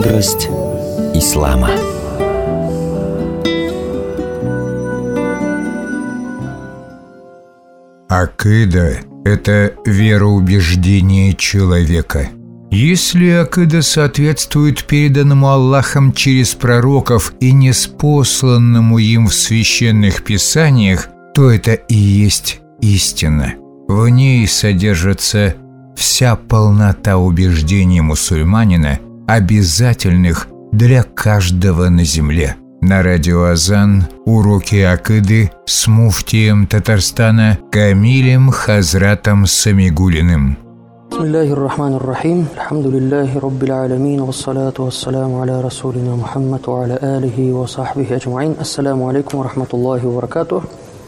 Мудрость ислама. Акида – это вероубеждение человека. Если акида соответствует переданному Аллахом через пророков и неспосланному им в священных писаниях, то это и есть истина. В ней содержится вся полнота убеждений мусульманина, обязательных для каждого на земле. На радио Азан уроки Акиды с муфтием Татарстана Камилем Хазратом Самигулиным. بسم الله الرحمن الرحيم الحمد لله رب العالمين والصلاة والسلام على رسولنا محمد وعلى آله وصحبه أجمعين السلام عليكم ورحمة الله وبركاته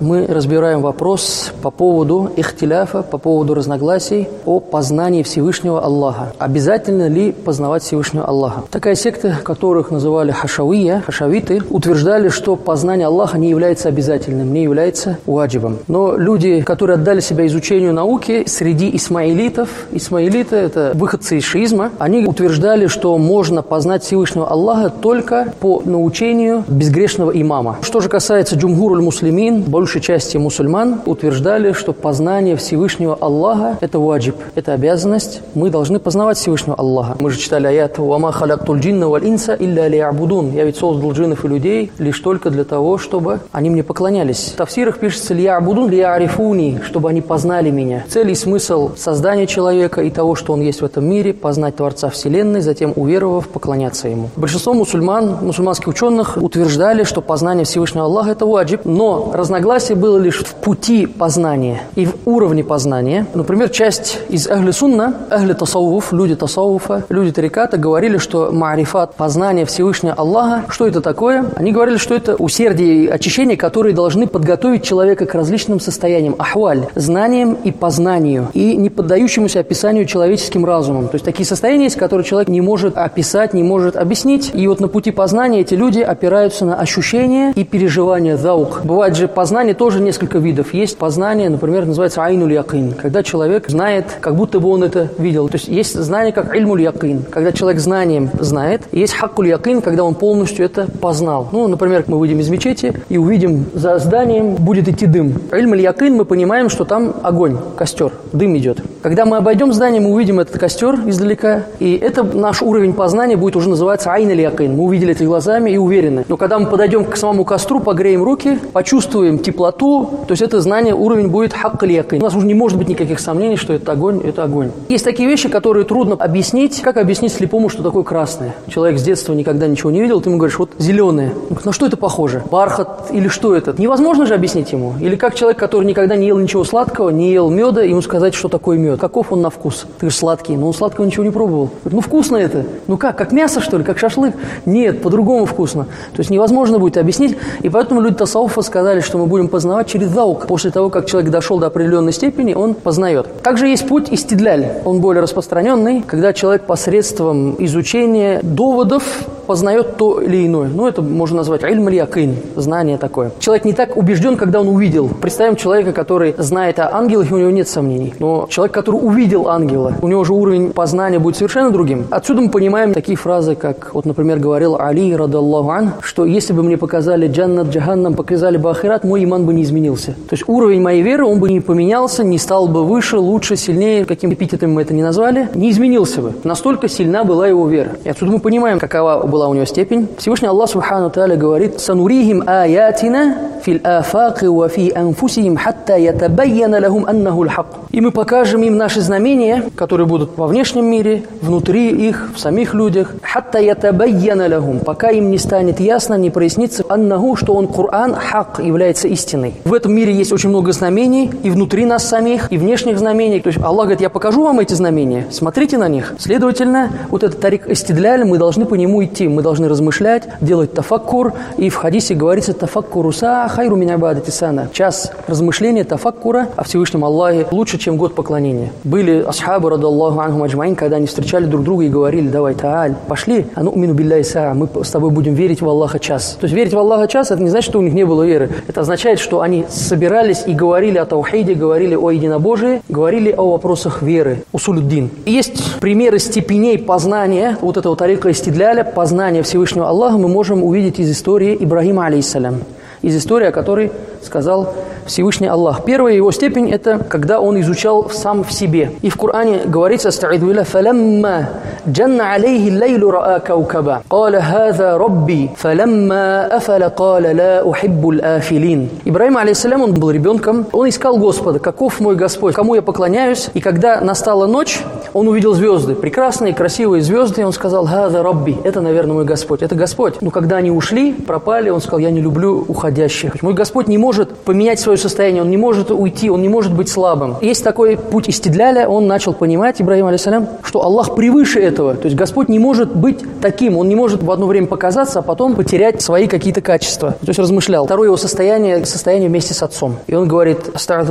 мы разбираем вопрос по поводу ихтиляфа, по поводу разногласий о познании Всевышнего Аллаха. Обязательно ли познавать Всевышнего Аллаха? Такая секта, которых называли хашавия, хашавиты, утверждали, что познание Аллаха не является обязательным, не является уаджибом. Но люди, которые отдали себя изучению науки, среди исмаилитов, исмаилиты – это выходцы из шиизма, они утверждали, что можно познать Всевышнего Аллаха только по научению безгрешного имама. Что же касается джумгуруль муслимин, большей части мусульман утверждали, что познание Всевышнего Аллаха – это ваджиб, это обязанность. Мы должны познавать Всевышнего Аллаха. Мы же читали аят «Вама халяктуль джинна валь инса илля лиябудун». Я ведь создал джиннов и людей лишь только для того, чтобы они мне поклонялись. В тафсирах пишется «лиябудун лиярифуни», чтобы они познали меня. Цель и смысл создания человека и того, что он есть в этом мире, познать Творца Вселенной, затем, уверовав, поклоняться Ему. Большинство мусульман, мусульманских ученых утверждали, что познание Всевышнего Аллаха – это ваджиб, но разногласия Разногласие было лишь в пути познания и в уровне познания. Например, часть из Ахли Сунна, Ахли Тасауф, люди Тасауфа, люди Тариката говорили, что марифат, познание Всевышнего Аллаха, что это такое? Они говорили, что это усердие и очищение, которые должны подготовить человека к различным состояниям, ахваль, знаниям и познанию, и не поддающемуся описанию человеческим разумом. То есть такие состояния есть, которые человек не может описать, не может объяснить. И вот на пути познания эти люди опираются на ощущения и переживания заук. Бывает же познание Познание тоже несколько видов. Есть познание, например, называется айнуль якин, когда человек знает, как будто бы он это видел. То есть есть знание как ильмуль якин, когда человек знанием знает. И есть хаккуль якин, когда он полностью это познал. Ну, например, мы выйдем из мечети и увидим за зданием будет идти дым. Ильмуль якин мы понимаем, что там огонь, костер, дым идет. Когда мы обойдем здание, мы увидим этот костер издалека, и это наш уровень познания будет уже называться айнуль якин. Мы увидели это глазами и уверены. Но когда мы подойдем к самому костру, погреем руки, почувствуем тепло теплоту, то есть это знание, уровень будет хакк У нас уже не может быть никаких сомнений, что это огонь, это огонь. Есть такие вещи, которые трудно объяснить. Как объяснить слепому, что такое красное? Человек с детства никогда ничего не видел, ты ему говоришь, вот зеленое. На что это похоже? Бархат или что это? Невозможно же объяснить ему. Или как человек, который никогда не ел ничего сладкого, не ел меда, ему сказать, что такое мед. Каков он на вкус? Ты говоришь, сладкий, но он сладкого ничего не пробовал. Ну вкусно это. Ну как, как мясо что ли, как шашлык? Нет, по-другому вкусно. То есть невозможно будет объяснить. И поэтому люди Тасауфа сказали, что мы будем будем познавать через заук. После того, как человек дошел до определенной степени, он познает. Также есть путь истидляль. Он более распространенный, когда человек посредством изучения доводов познает то или иное. Ну, это можно назвать ильм якин, знание такое. Человек не так убежден, когда он увидел. Представим человека, который знает о ангелах, и у него нет сомнений. Но человек, который увидел ангела, у него же уровень познания будет совершенно другим. Отсюда мы понимаем такие фразы, как, вот, например, говорил Али, радаллаху ан, что если бы мне показали джаннат, джаханнам, показали бы ахират, мой иман бы не изменился. То есть уровень моей веры, он бы не поменялся, не стал бы выше, лучше, сильнее, каким эпитетом мы это не назвали, не изменился бы. Настолько сильна была его вера. И отсюда мы понимаем, какова была у него степень. Всевышний Аллах Субхану Тааля говорит, «Санурихим аятина фил афаки ва фи анфусихим хатта ятабайяна лахум аннаху лхак». И мы покажем им наши знамения, которые будут во внешнем мире, внутри их, в самих людях, хатта ятабайяна лахум, пока им не станет ясно, не прояснится аннаху, что он Коран хак является истиной. В этом мире есть очень много знамений, и внутри нас самих, и внешних знамений. То есть Аллах говорит, я покажу вам эти знамения, смотрите на них. Следовательно, вот этот тарик истидляль, мы должны по нему идти. мы должны размышлять, делать тафаккур, и в хадисе говорится тафаккуру са хайру меня сана. Час размышления тафаккура о Всевышнем Аллахе лучше, чем год поклонения. Были асхабы, рада Аллаху анху аджмаин, когда они встречали друг друга и говорили, давай, тааль, пошли, а ну мину билляй мы с тобой будем верить в Аллаха час. То есть верить в Аллаха час, это не значит, что у них не было веры. Это означает, что они собирались и говорили о таухиде, говорили о единобожии, говорили о вопросах веры, усулюддин. Есть примеры степеней познания вот этого тарика истидляля, познания Всевышнего Аллаха мы можем увидеть из истории Ибрагима, алейхиссалям из истории, о которой сказал Всевышний Аллах. Первая его степень – это когда он изучал сам в себе. И в Коране говорится «Стаид вилля фалямма джанна алейхи лейлу раа каукаба, кала хаза рабби, фалямма афала кала ла ухиббул афилин». Ибраим, алейсалям, он был ребенком, он искал Господа, каков мой Господь, кому я поклоняюсь. И когда настала ночь, он увидел звезды, прекрасные, красивые звезды, и он сказал «Хаза рабби», это, наверное, мой Господь, это Господь. Но когда они ушли, пропали, он сказал «Я не люблю уходить уходящих». Мой Господь не может поменять свое состояние, он не может уйти, он не может быть слабым. Есть такой путь истидляля, он начал понимать, Ибрагим алейсалям, что Аллах превыше этого. То есть Господь не может быть таким, он не может в одно время показаться, а потом потерять свои какие-то качества. То есть размышлял. Второе его состояние, состояние вместе с отцом. И он говорит,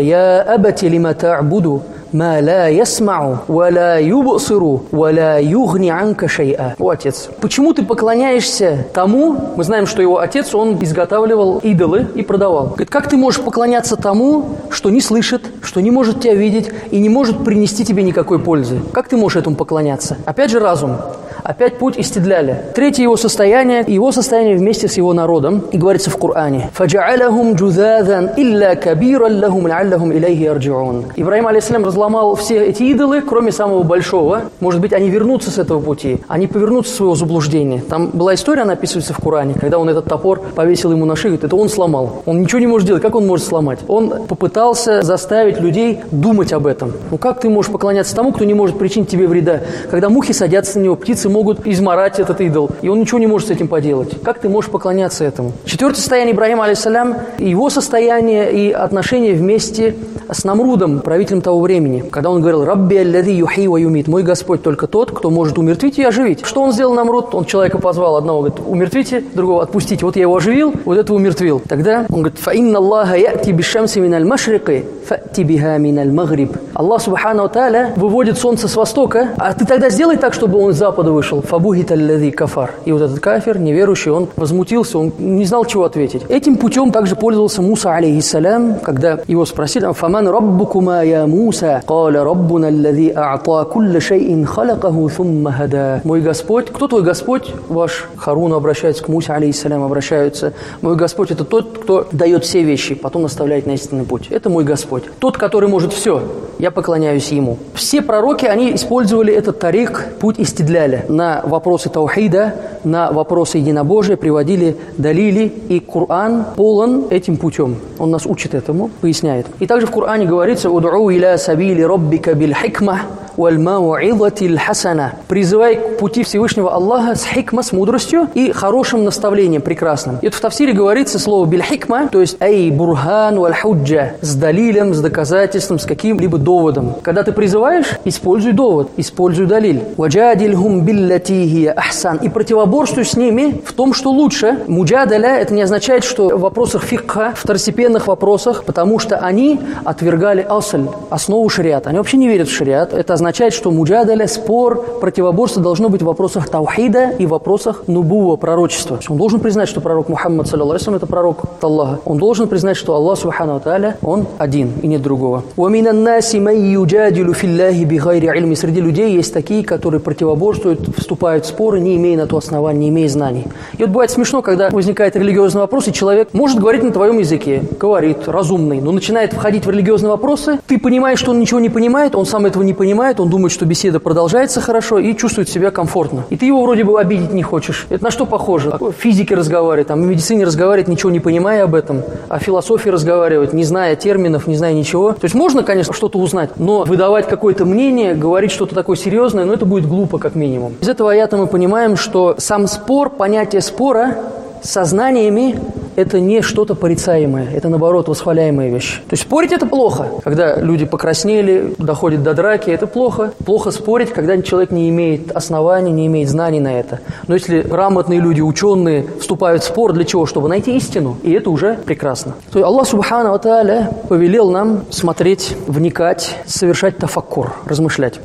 «Я абати лима та'буду, ма ла ясмау, ва ла юбсиру, ва ла югни анка шейа». О, отец, почему ты поклоняешься тому, мы знаем, что его отец, он изготавливал идолы и продавал. Говорит, как ты можешь поклоняться тому, что не слышит, что не может тебя видеть и не может принести тебе никакой пользы? Как ты можешь этому поклоняться? Опять же разум. Опять путь истидляля. Третье его состояние, его состояние вместе с его народом, и говорится в Коране. «Фаджа'алахум джузадан илля кабиран лахум ляллахум илейхи арджиун». Ибраим, алейсалям, разломал все эти идолы, кроме самого большого. Может быть, они вернутся с этого пути, они повернутся с своего заблуждения. Там была история, она описывается в Коране, когда он этот топор повесил ему на шею, это он сломал. Он ничего не может делать, как он может сломать? Он попытался заставить людей думать об этом. Ну как ты можешь поклоняться тому, кто не может причинить тебе вреда? Когда мухи садятся на него, птицы могут изморать этот идол, и он ничего не может с этим поделать. Как ты можешь поклоняться этому? Четвертое состояние Ибраима, алейсалям, его состояние и отношения вместе с Намрудом, правителем того времени, когда он говорил «Рабби аллади юхи ва юмит» «Мой Господь только тот, кто может умертвить и оживить». Что он сделал Намруд? Он человека позвал, одного говорит «Умертвите», другого «Отпустите». Вот я его оживил, вот этого умертвил. Тогда он говорит «Фаинна Аллаха яти бишамси миналь машрики, фати биха миналь магриб». Аллах, субхану тааля, выводит солнце с востока, а ты тогда сделай так, чтобы он с запада вышел. Фабухит аллади кафар. И вот этот кафир, неверующий, он возмутился, он не знал, чего ответить. Этим путем также пользовался Муса, алейхиссалям, когда его спросили «Фаман раббукума я Муса?» «Каля раббуна аллади а'та кулля шейин халакаху thumma хада». Мой Господь, кто твой Господь? Ваш Харун обращается к Мусе, алейхиссалям, обращаются. Мой Господь – это тот, кто дает все вещи, потом наставляет на истинный путь. Это мой Господь. Тот, который может все. Я поклоняюсь Ему. Все пророки, они использовали этот тарик, путь истидляля. На вопросы таухида, на вопросы единобожия приводили далили, и Коран полон этим путем. Он нас учит этому, поясняет. И также в Коране говорится «Уд'у иля сабили роббика биль хикма. Призывай к пути Всевышнего Аллаха с хикма, с мудростью и хорошим наставлением, прекрасным. И это в Тавсире говорится слово биль-хикма, то есть эй бурхан валь с далилем, с доказательством, с каким-либо доводом. Когда ты призываешь, используй довод, используй далиль. Ваджадильхум биллати ахсан. И противоборствуй с ними в том, что лучше. Муджадаля – это не означает, что в вопросах фикха, второстепенных вопросах, потому что они отвергали асль, основу шариата. Они вообще не верят в шариат. Это означает, что муджадаля, спор, противоборство должно быть в вопросах таухида и в вопросах нубува, пророчества. Он должен признать, что пророк Мухаммад, саллиллаху это пророк Аллаха. Он должен признать, что Аллах, субхану тааля, он один и нет другого. Среди людей есть такие, которые противоборствуют, вступают в споры, не имея на то основания, не имея знаний. И вот бывает смешно, когда возникает религиозный вопрос, и человек может говорить на твоем языке, говорит, разумный, но начинает входить в религиозные вопросы, ты понимаешь, что он ничего не понимает, он сам этого не понимает, понимает, он думает, что беседа продолжается хорошо и чувствует себя комфортно. И ты его вроде бы обидеть не хочешь. Это на что похоже? О физике разговаривать, там, в медицине разговаривать, ничего не понимая об этом, о философии разговаривать, не зная терминов, не зная ничего. То есть можно, конечно, что-то узнать, но выдавать какое-то мнение, говорить что-то такое серьезное, ну это будет глупо как минимум. Из этого аята мы понимаем, что сам спор, понятие спора со знаниями – это не что-то порицаемое, это, наоборот, восхваляемая вещь. То есть спорить – это плохо. Когда люди покраснели, доходит до драки – это плохо. Плохо спорить, когда человек не имеет оснований, не имеет знаний на это. Но если грамотные люди, ученые вступают в спор, для чего? Чтобы найти истину. И это уже прекрасно. То есть Аллах Субхану Тааля повелел нам смотреть, вникать, совершать тафаккур, размышлять.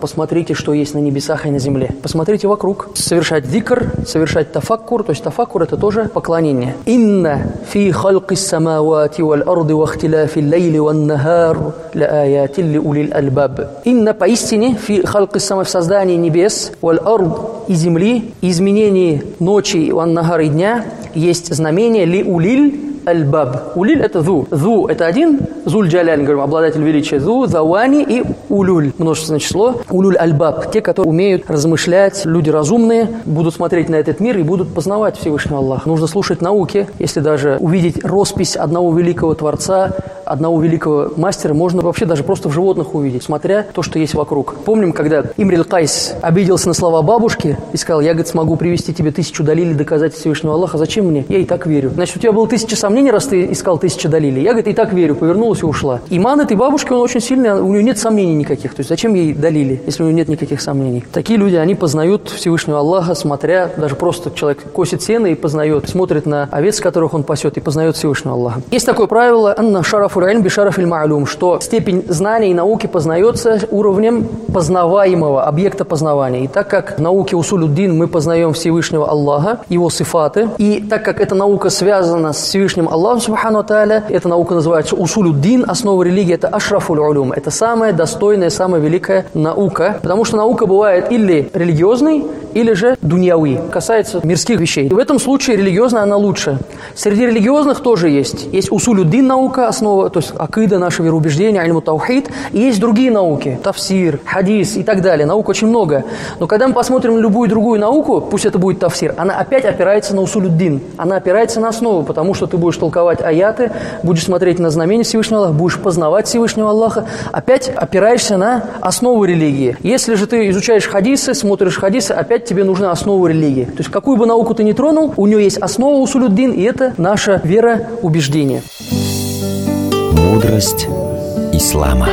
Посмотрите, что есть на небесах и на земле. Посмотрите вокруг. Совершать дикр, совершать тафаккур. То есть тафаккур – это тоже поклонение. «Инна фи халки самавати валь арды ва ихтиляфи лейли ван нахар ля аяти ли улил альбаб». «Инна» поистине фи халки сама в создании небес валь ард и земли, изменении ночи ван нахар и дня есть знамение ли улиль аль-баб. Улиль – это зу. Зу – это один, зуль джаляль, говорим, обладатель величия. Зу, завани и улюль, множественное число. Улюль аль-баб – те, которые умеют размышлять, люди разумные, будут смотреть на этот мир и будут познавать Всевышнего Аллаха. Нужно слушать науки, если даже увидеть роспись одного великого Творца, одного великого мастера можно вообще даже просто в животных увидеть, смотря то, что есть вокруг. Помним, когда Имрил Кайс обиделся на слова бабушки и сказал, я, говорит, смогу привести тебе тысячу далилей доказать Всевышнего Аллаха, зачем мне? Я и так верю. Значит, у тебя было тысяча сомнений, раз ты искал тысячу далилей. Я, говорит, и так верю, повернулась и ушла. Иман этой бабушки, он очень сильный, у нее нет сомнений никаких. То есть зачем ей далили, если у нее нет никаких сомнений? Такие люди, они познают Всевышнего Аллаха, смотря, даже просто человек косит сено и познает, смотрит на овец, которых он пасет, и познает Всевышнего Аллаха. Есть такое правило, анна шарафу райль бишараф маалюм, что степень знаний и науки познается уровнем познаваемого объекта познавания. И так как в науке усулюддин мы познаем Всевышнего Аллаха, его сифаты, и так как эта наука связана с Всевышним Аллахом, субхану тааля, наука называется усулюддин, основа религии, это ашрафуль улюм, это самая достойная, самая великая наука, потому что наука бывает или религиозной, или же дуньяуи, касается мирских вещей. И в этом случае религиозная она лучше. Среди религиозных тоже есть. Есть усулюддин наука, основа, то есть акида, наше вероубеждение, альму таухид, и есть другие науки, тафсир, хадис и так далее. Наук очень много. Но когда мы посмотрим любую другую науку, пусть это будет тафсир, она опять опирается на усулюддин. Она опирается на основу, потому что ты будешь толковать аяты, будешь смотреть на знамения Всевышнего Аллаха, будешь познавать Всевышнего Аллаха, опять опираешься на основу религии. Если же ты изучаешь хадисы, смотришь хадисы, опять тебе нужна основа религии. То есть какую бы науку ты ни тронул, у нее есть основа усулюддин, и это наша вера, убеждение. Мудрость ислама.